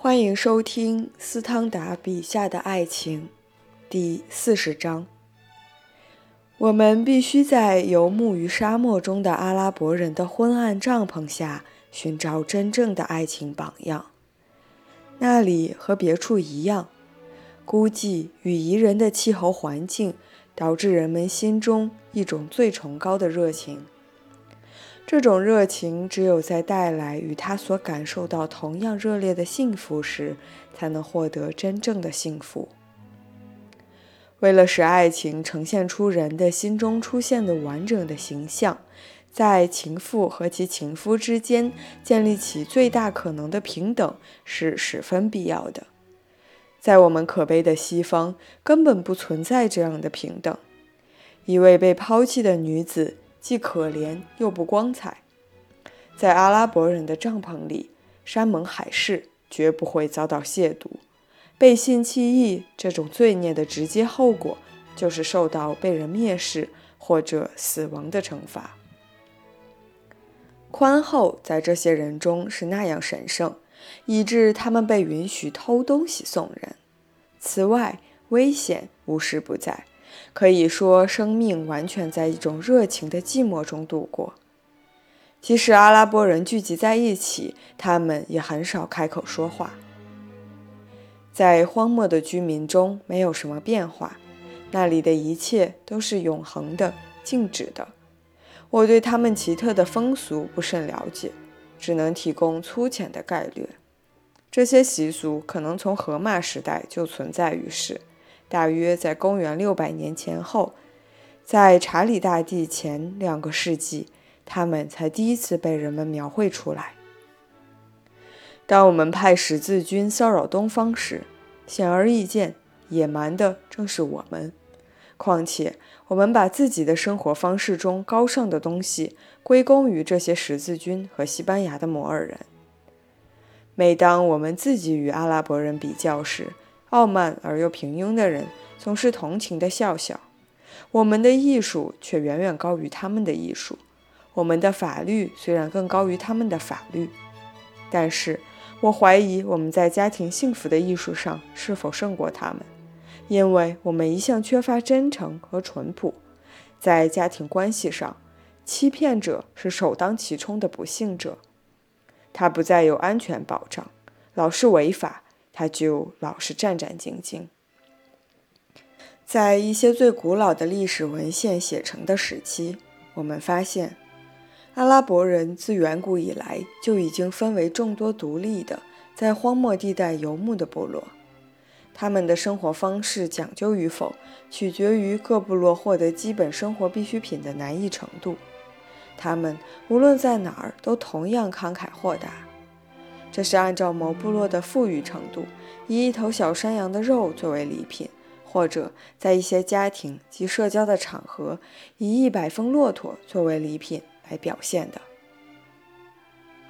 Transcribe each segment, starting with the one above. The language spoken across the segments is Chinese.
欢迎收听斯汤达笔下的爱情，第四十章。我们必须在游牧于沙漠中的阿拉伯人的昏暗帐篷下寻找真正的爱情榜样。那里和别处一样，孤寂与宜人的气候环境导致人们心中一种最崇高的热情。这种热情只有在带来与他所感受到同样热烈的幸福时，才能获得真正的幸福。为了使爱情呈现出人的心中出现的完整的形象，在情妇和其情夫之间建立起最大可能的平等是十分必要的。在我们可悲的西方，根本不存在这样的平等。一位被抛弃的女子。既可怜又不光彩，在阿拉伯人的帐篷里，山盟海誓绝不会遭到亵渎。背信弃义这种罪孽的直接后果，就是受到被人蔑视或者死亡的惩罚。宽厚在这些人中是那样神圣，以致他们被允许偷东西送人。此外，危险无时不在。可以说，生命完全在一种热情的寂寞中度过。即使阿拉伯人聚集在一起，他们也很少开口说话。在荒漠的居民中，没有什么变化，那里的一切都是永恒的、静止的。我对他们奇特的风俗不甚了解，只能提供粗浅的概略。这些习俗可能从荷马时代就存在于世。大约在公元六百年前后，在查理大帝前两个世纪，他们才第一次被人们描绘出来。当我们派十字军骚扰东方时，显而易见，野蛮的正是我们。况且，我们把自己的生活方式中高尚的东西归功于这些十字军和西班牙的摩尔人。每当我们自己与阿拉伯人比较时，傲慢而又平庸的人总是同情地笑笑。我们的艺术却远远高于他们的艺术，我们的法律虽然更高于他们的法律，但是我怀疑我们在家庭幸福的艺术上是否胜过他们，因为我们一向缺乏真诚和淳朴。在家庭关系上，欺骗者是首当其冲的不幸者，他不再有安全保障，老是违法。他就老是战战兢兢。在一些最古老的历史文献写成的时期，我们发现，阿拉伯人自远古以来就已经分为众多独立的，在荒漠地带游牧的部落。他们的生活方式讲究与否，取决于各部落获得基本生活必需品的难易程度。他们无论在哪儿都同样慷慨豁达。这是按照某部落的富裕程度，以一头小山羊的肉作为礼品，或者在一些家庭及社交的场合，以一百峰骆驼作为礼品来表现的。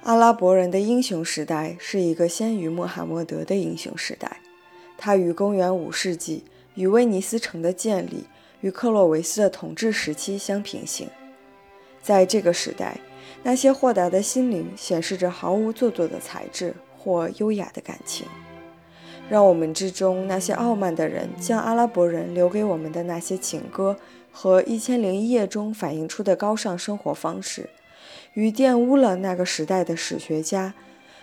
阿拉伯人的英雄时代是一个先于穆罕默德的英雄时代，它与公元五世纪与威尼斯城的建立与克洛维斯的统治时期相平行。在这个时代。那些豁达的心灵显示着毫无做作的才智或优雅的感情，让我们之中那些傲慢的人将阿拉伯人留给我们的那些情歌和《一千零一夜》中反映出的高尚生活方式，与玷污了那个时代的史学家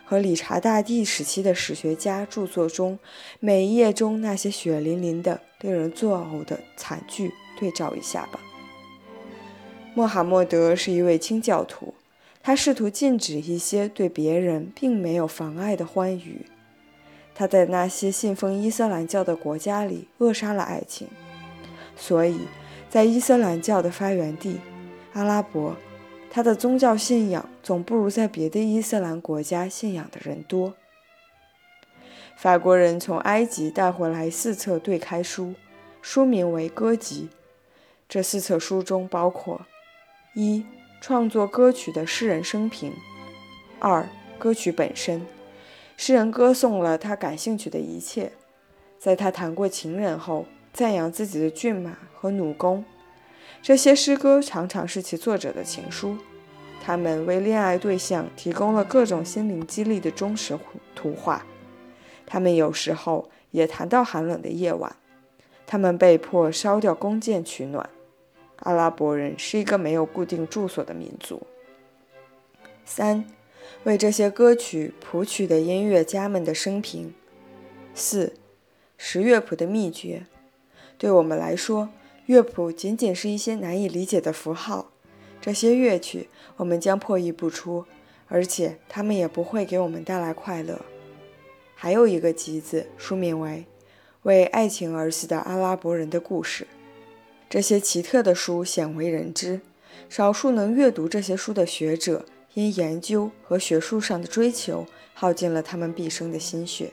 和理查大帝时期的史学家著作中每一页中那些血淋淋的、令人作呕的惨剧对照一下吧。穆罕默德是一位清教徒。他试图禁止一些对别人并没有妨碍的欢愉。他在那些信奉伊斯兰教的国家里扼杀了爱情，所以在伊斯兰教的发源地阿拉伯，他的宗教信仰总不如在别的伊斯兰国家信仰的人多。法国人从埃及带回来四册对开书，书名为《歌集》。这四册书中包括一。创作歌曲的诗人生平。二、歌曲本身，诗人歌颂了他感兴趣的一切，在他谈过情人后，赞扬自己的骏马和弩弓。这些诗歌常常是其作者的情书，他们为恋爱对象提供了各种心灵激励的忠实图画。他们有时候也谈到寒冷的夜晚，他们被迫烧掉弓箭取暖。阿拉伯人是一个没有固定住所的民族。三，为这些歌曲谱曲的音乐家们的生平。四，识乐谱的秘诀。对我们来说，乐谱仅仅是一些难以理解的符号。这些乐曲我们将破译不出，而且它们也不会给我们带来快乐。还有一个集子，书名为《为爱情而死的阿拉伯人的故事》。这些奇特的书鲜为人知，少数能阅读这些书的学者因研究和学术上的追求，耗尽了他们毕生的心血。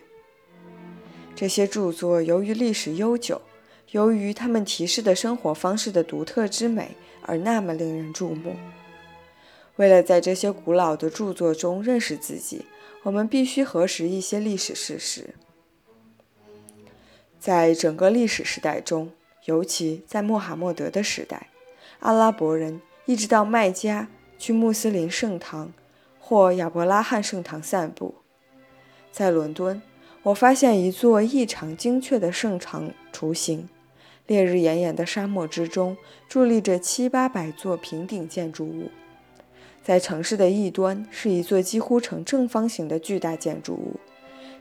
这些著作由于历史悠久，由于他们提示的生活方式的独特之美，而那么令人注目。为了在这些古老的著作中认识自己，我们必须核实一些历史事实。在整个历史时代中，尤其在穆罕默德的时代，阿拉伯人一直到麦加去穆斯林圣堂或亚伯拉罕圣堂散步。在伦敦，我发现一座异常精确的圣堂雏形。烈日炎炎的沙漠之中，伫立着七八百座平顶建筑物。在城市的一端是一座几乎呈正方形的巨大建筑物，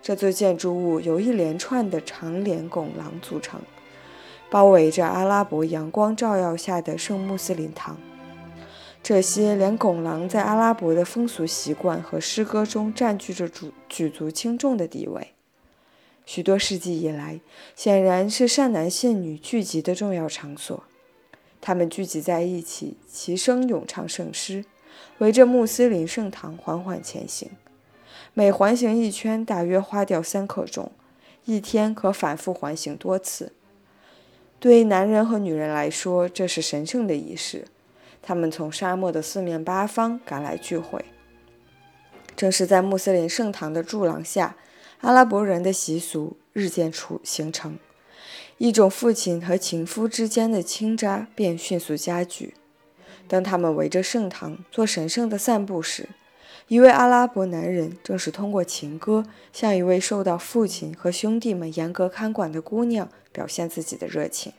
这座建筑物由一连串的长连拱廊组成。包围着阿拉伯阳光照耀下的圣穆斯林堂，这些连拱廊在阿拉伯的风俗习惯和诗歌中占据着主举足轻重的地位。许多世纪以来，显然是善男信女聚集的重要场所。他们聚集在一起，齐声咏唱圣诗，围着穆斯林圣堂缓缓前行。每环行一圈，大约花掉三刻钟，一天可反复环行多次。对男人和女人来说，这是神圣的仪式。他们从沙漠的四面八方赶来聚会。正是在穆斯林圣堂的柱廊下，阿拉伯人的习俗日渐出形成，一种父亲和情夫之间的倾轧便迅速加剧。当他们围着圣堂做神圣的散步时，一位阿拉伯男人正是通过情歌向一位受到父亲和兄弟们严格看管的姑娘表现自己的热情。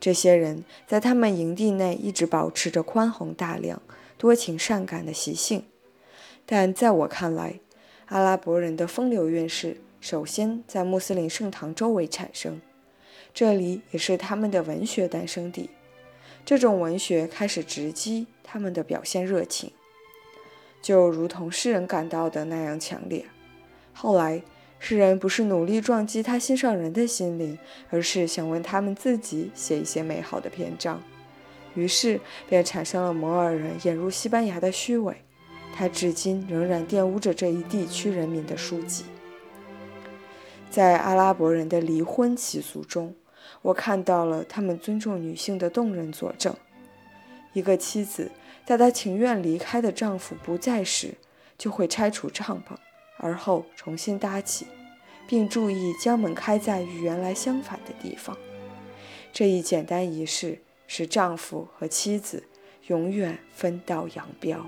这些人在他们营地内一直保持着宽宏大量、多情善感的习性，但在我看来，阿拉伯人的风流韵事首先在穆斯林圣堂周围产生，这里也是他们的文学诞生地。这种文学开始直击他们的表现热情。就如同诗人感到的那样强烈。后来，诗人不是努力撞击他心上人的心灵，而是想为他们自己写一些美好的篇章。于是，便产生了摩尔人引入西班牙的虚伪。他至今仍然玷污着这一地区人民的书籍。在阿拉伯人的离婚习俗中，我看到了他们尊重女性的动人佐证。一个妻子。在她情愿离开的丈夫不在时，就会拆除帐篷，而后重新搭起，并注意将门开在与原来相反的地方。这一简单仪式使丈夫和妻子永远分道扬镳。